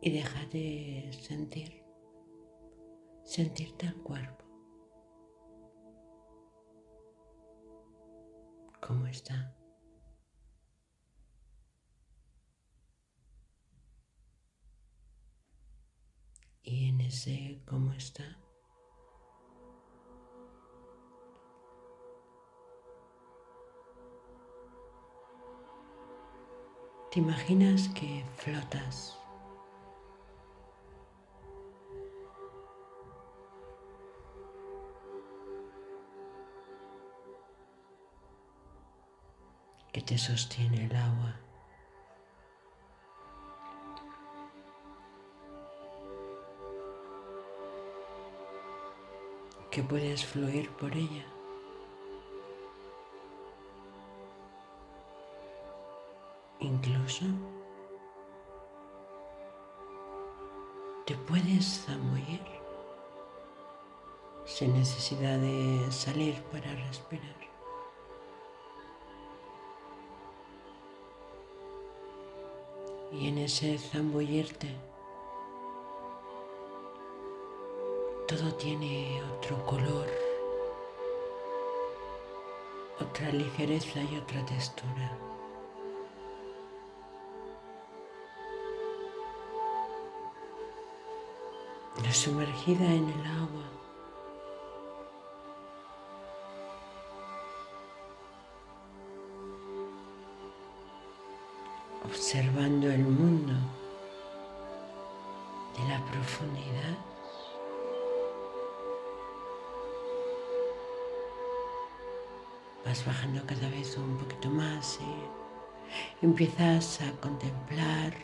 y deja de sentir, sentirte el cuerpo. ¿Cómo está? Y en ese cómo está, te imaginas que flotas que te sostiene el agua. que puedes fluir por ella. Incluso te puedes zamullir sin necesidad de salir para respirar. Y en ese zambullirte todo tiene otro color, otra ligereza y otra textura. sumergida en el agua. Observando el mundo de la profundidad. Vas bajando cada vez un poquito más y empiezas a contemplar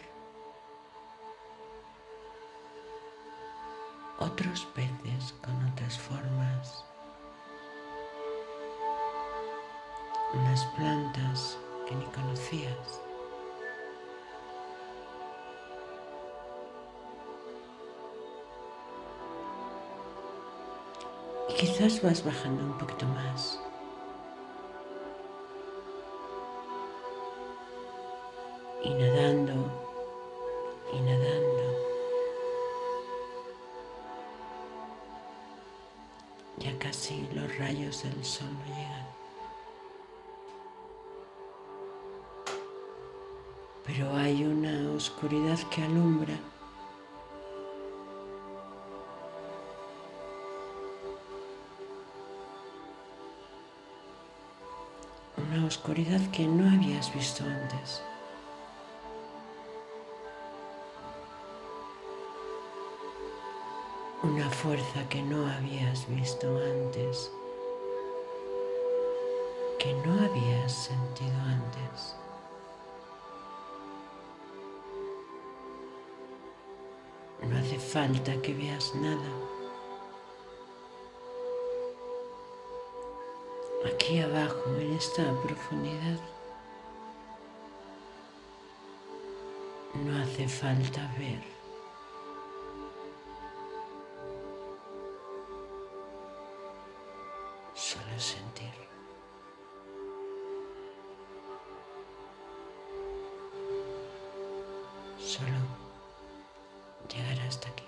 otros peces con otras formas, unas plantas que ni conocías. Y quizás vas bajando un poquito más. Y nadando, y nadando. Ya casi los rayos del sol no llegan. Pero hay una oscuridad que alumbra. Una oscuridad que no habías visto antes. una fuerza que no habías visto antes, que no habías sentido antes. No hace falta que veas nada. aquí abajo, en esta profundidad. No hace falta ver. Solo sentir. Solo llegar hasta aquí.